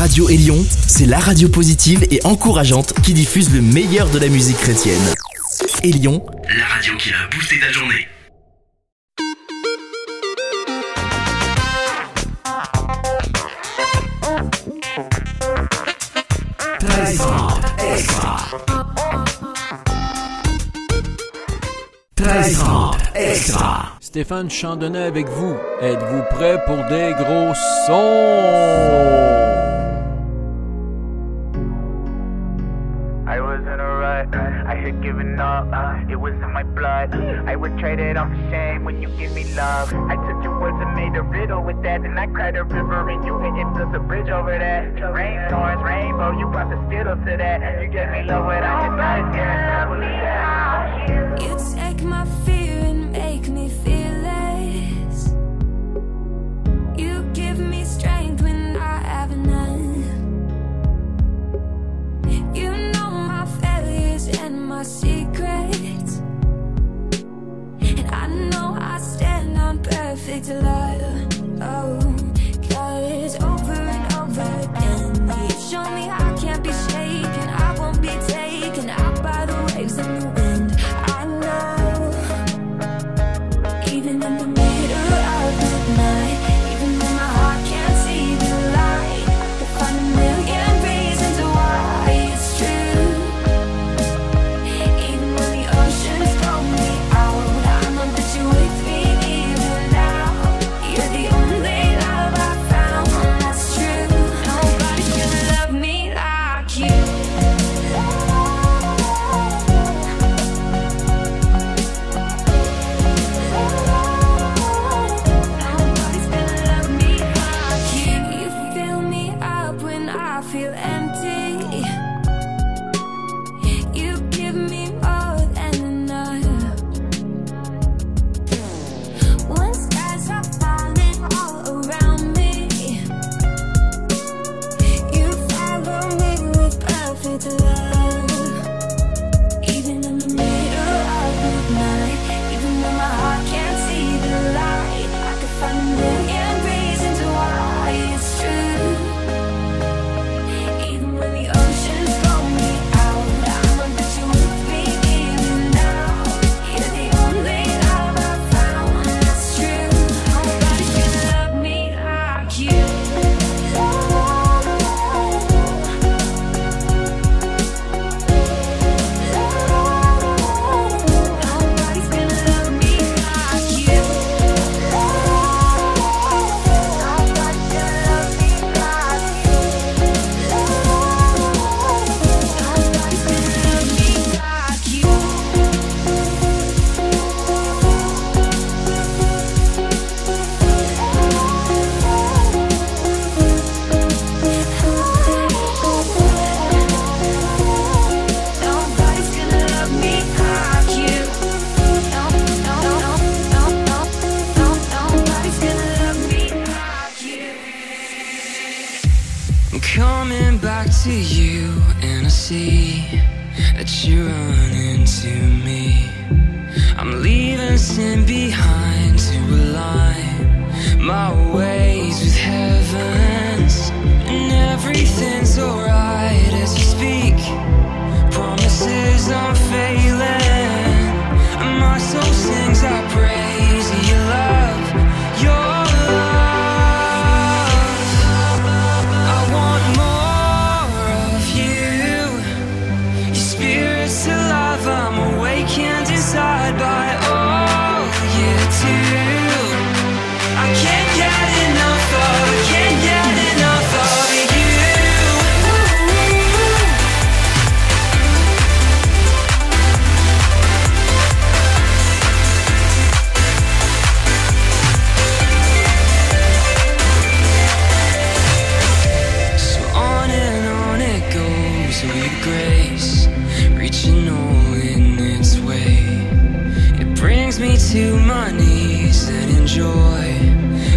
Radio Élion, c'est la radio positive et encourageante qui diffuse le meilleur de la musique chrétienne. Élion, la radio qui a boosté ta journée. Trahissante extra. Trahissante extra. Stéphane Chandonnet avec vous. Êtes-vous prêt pour des gros sons? started giving up. It was in my blood. I would trade it off for shame when you give me love. I took your words and made a riddle with that. and I cried a river and you hit and built a bridge over that. Rainstorms, rainbow, you brought the skittle to that. You gave me love without I did. Yeah, I believe that. It's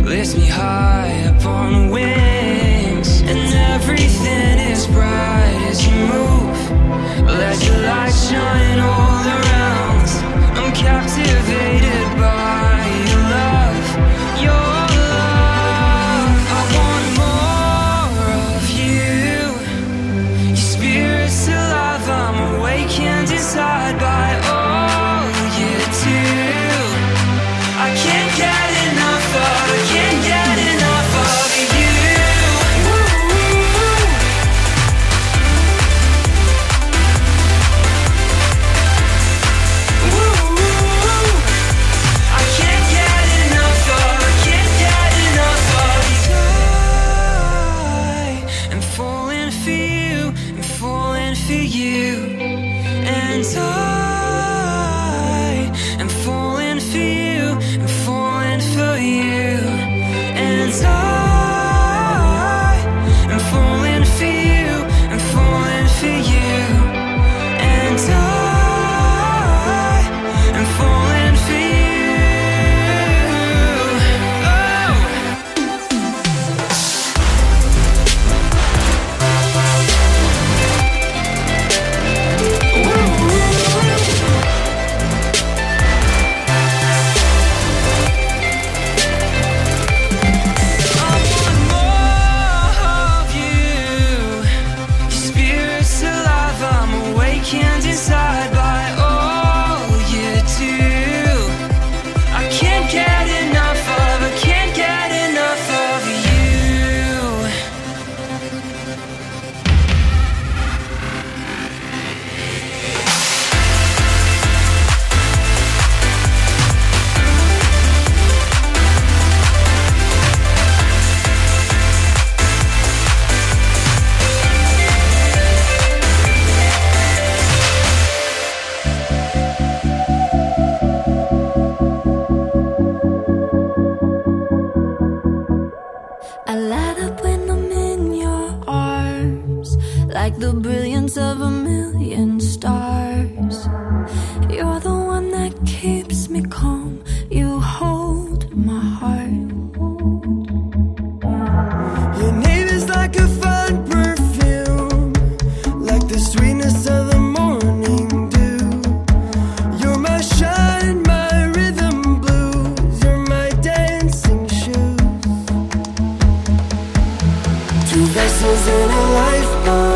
Lift me high upon wings And everything is bright as you move. Let your light shine all around. I'm captivated. two vessels in a lifeboat.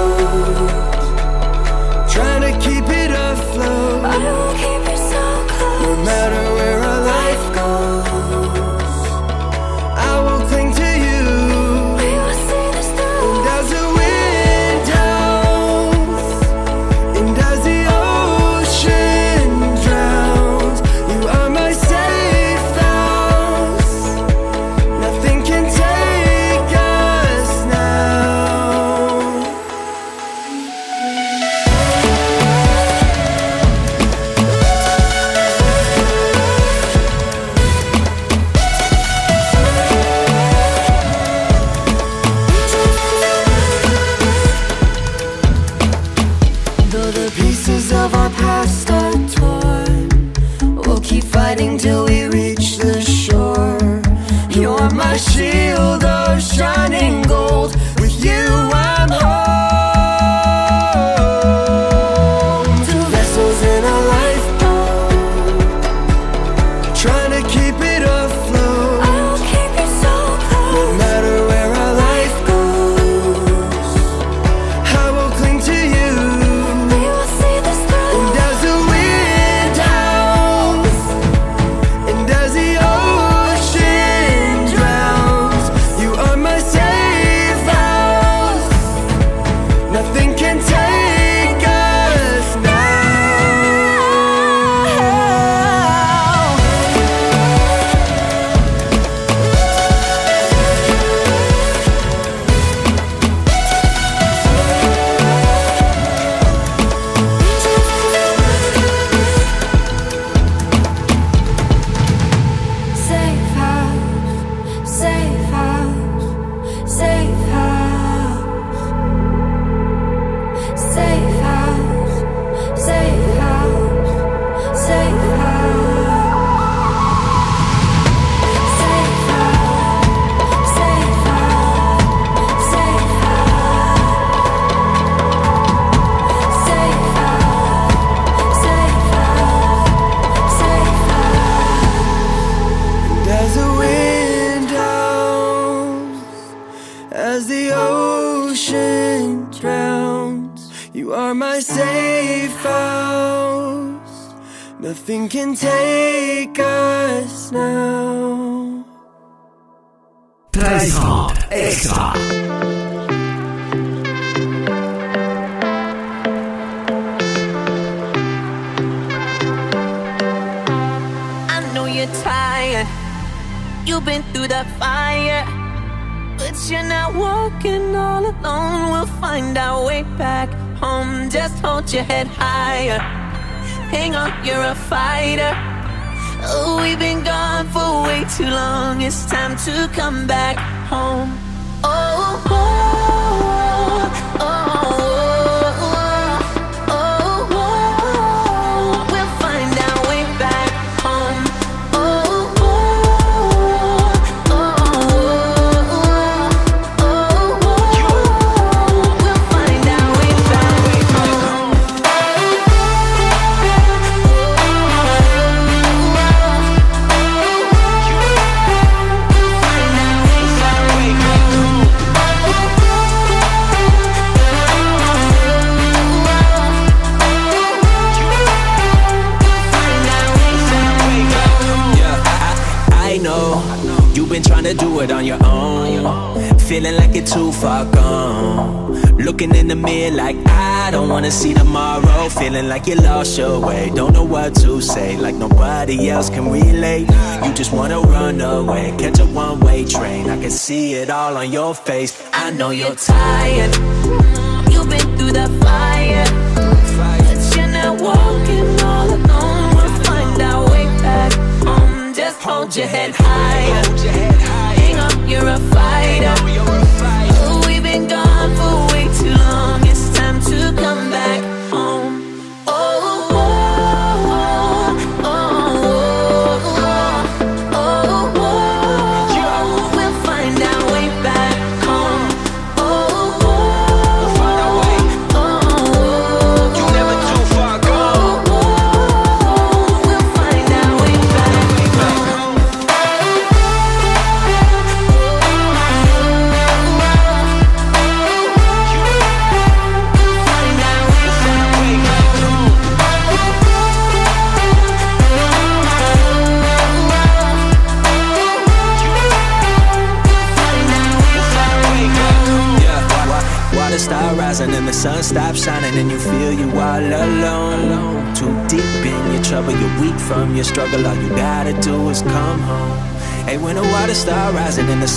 心。You've been through the fire, but you're not walking all alone. We'll find our way back home. Just hold your head higher. Hang on, you're a fighter. Oh, we've been gone for way too long. It's time to come back home. Oh, home. It on your own. Feeling like you're too far gone. Looking in the mirror like I don't wanna see tomorrow. Feeling like you lost your way. Don't know what to say, like nobody else can relate. You just wanna run away, catch a one way train. I can see it all on your face. I know you're tired. You've been through the fire. But you're not walking all alone. We'll find our way back home. Just hold your head higher you're a fighter.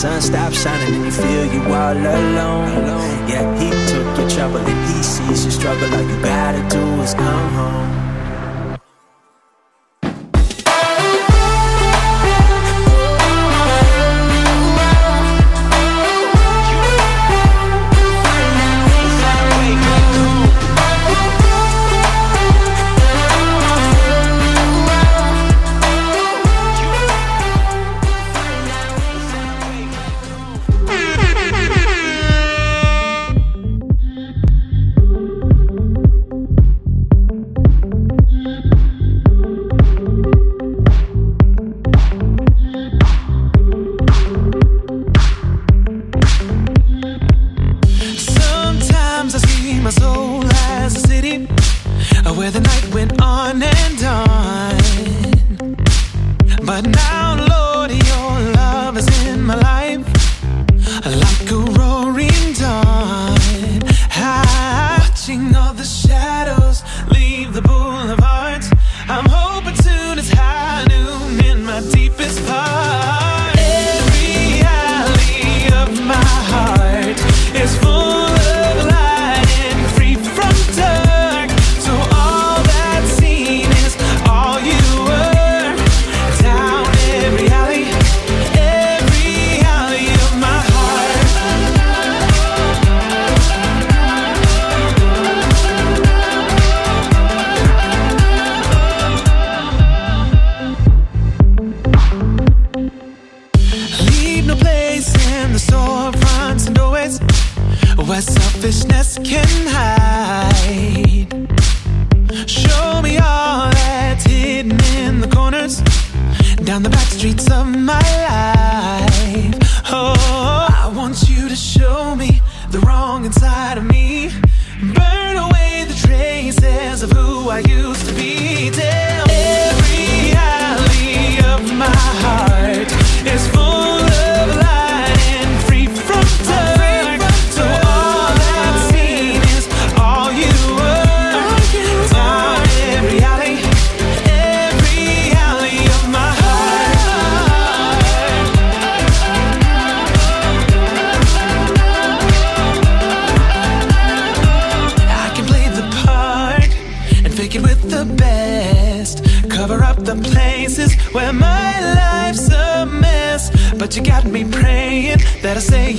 Sun stops shining and you feel you all alone. inside of me.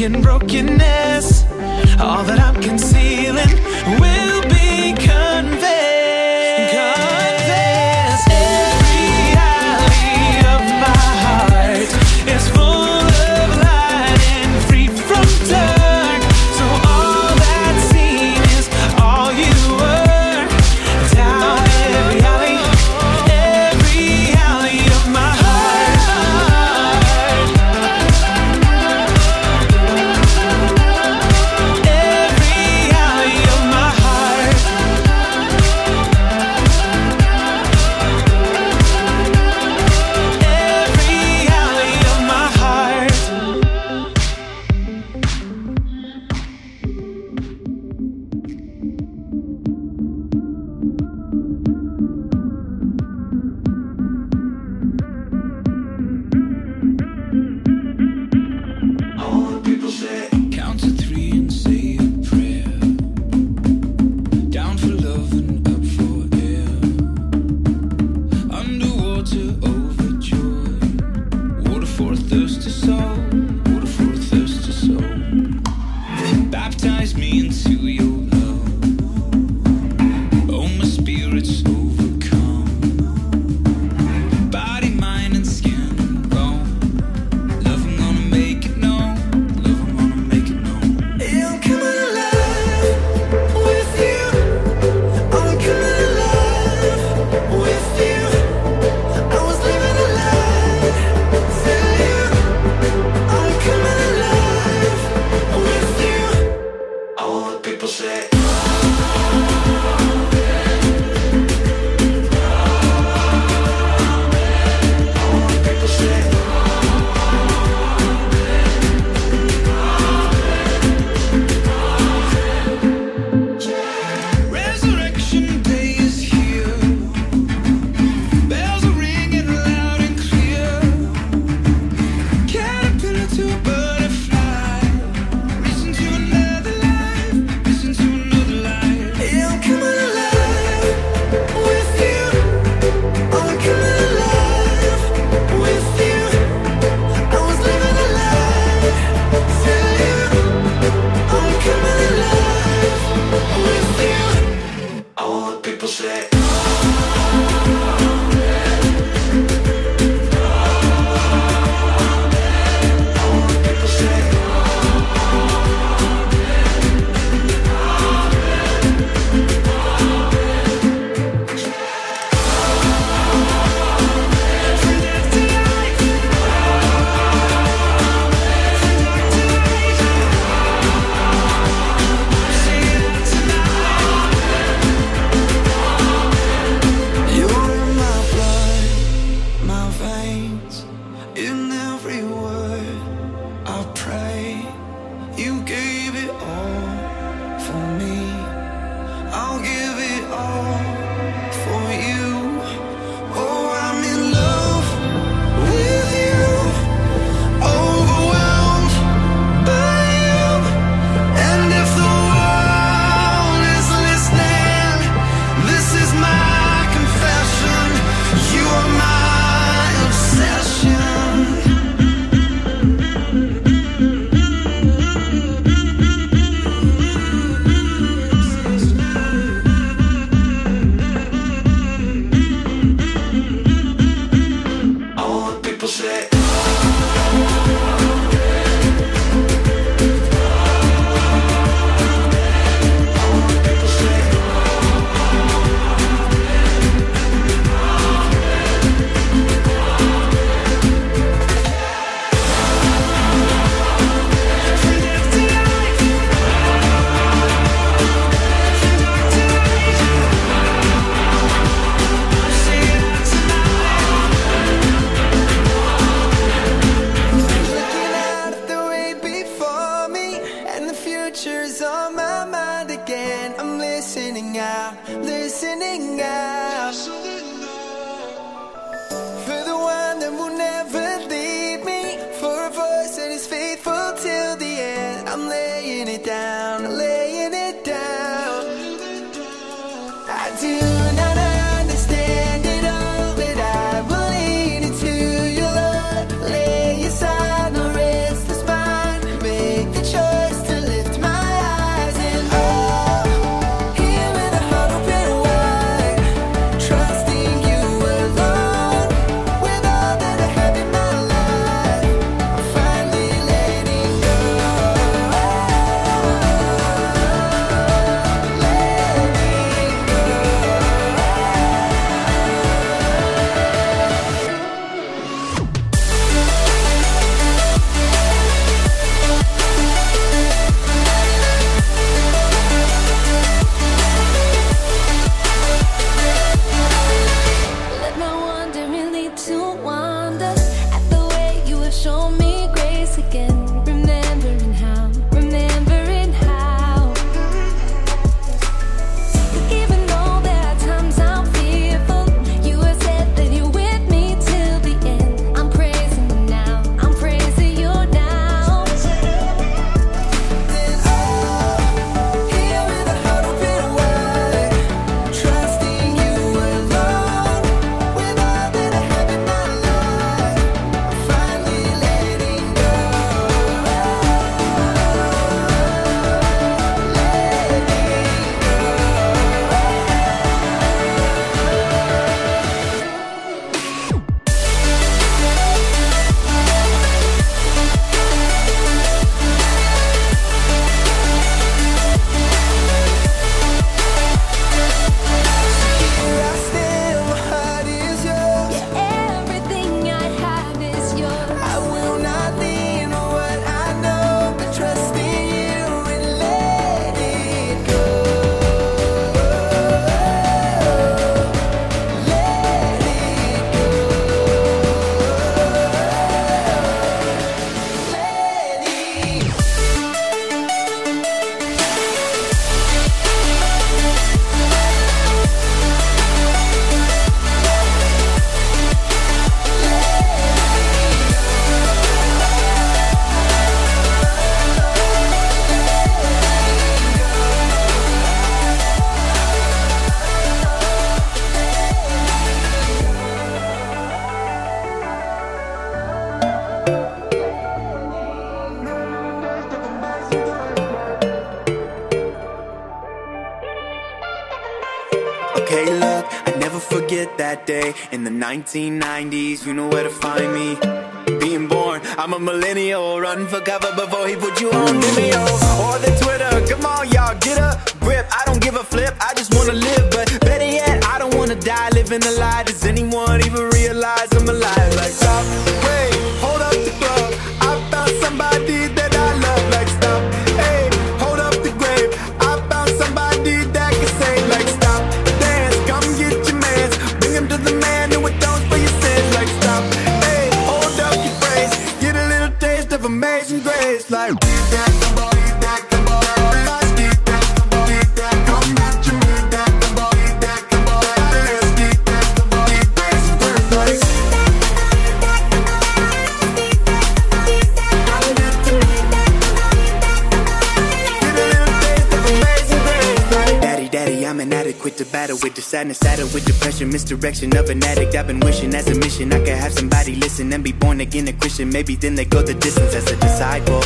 In brokenness. All that I'm concealing 1990s. You know where to find me. Being born, I'm a millennial. Run for cover before he put you on Vimeo or the Twitter. Come on, y'all, get a grip. I don't give a flip. I just wanna live, but better yet, I don't wanna die living a lie. Does anyone even realize I'm alive? Like, stop, with the sadness, saddled with depression, misdirection of an addict. I've been wishing as a mission I could have somebody listen and be born again a Christian. Maybe then they go the distance as a disciple.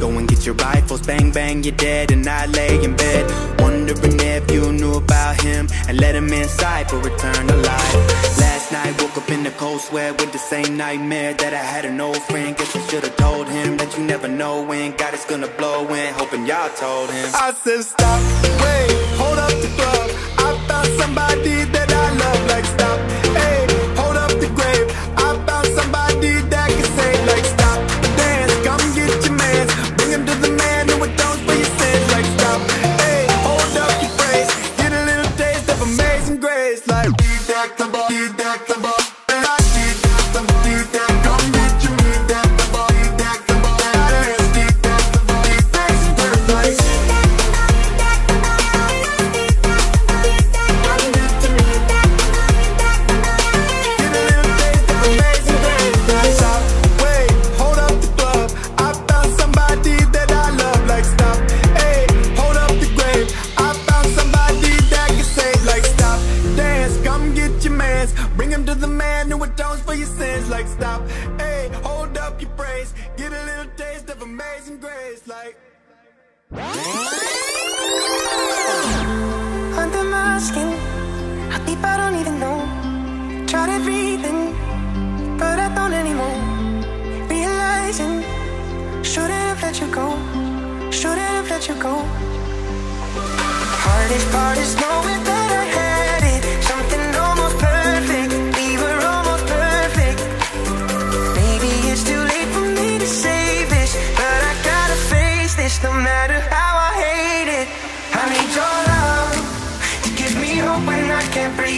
Go and get your rifles, bang bang, you're dead, and I lay in bed, wondering if you knew about him and let him inside for return alive. Last night woke up in the cold sweat with the same nightmare that I had an old friend. Guess I should've told him that you never know when God is gonna blow in. Hoping y'all told him. I said stop, wait, hold up the. Somebody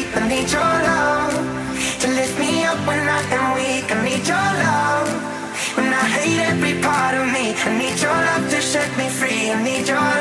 I. I need your love to lift me up when I am weak. I need your love when I hate every part of me. I need your love to set me free. I need your love.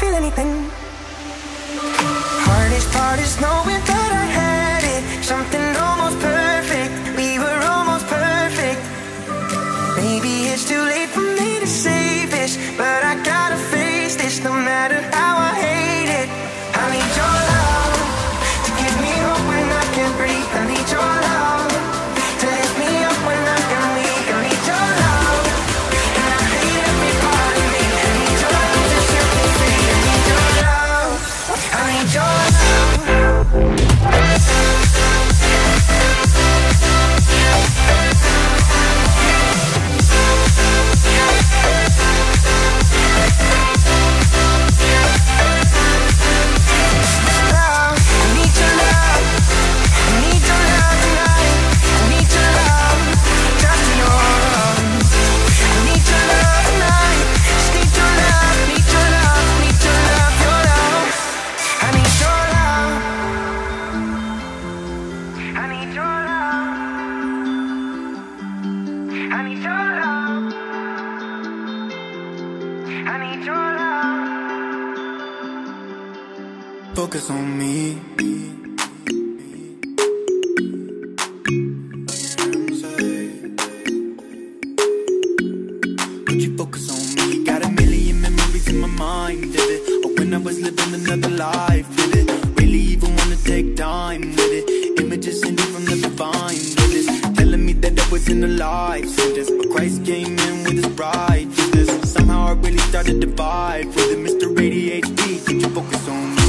Feel anything. Hardest part is knowing that I had it. Something almost perfect. We were almost perfect. Maybe it's too late images hanging from the divine visions Telling me that I was in a life sentence But Christ came in with his bride Jesus Somehow I really started to vibe With the Mr. ADHD, could you focus on me?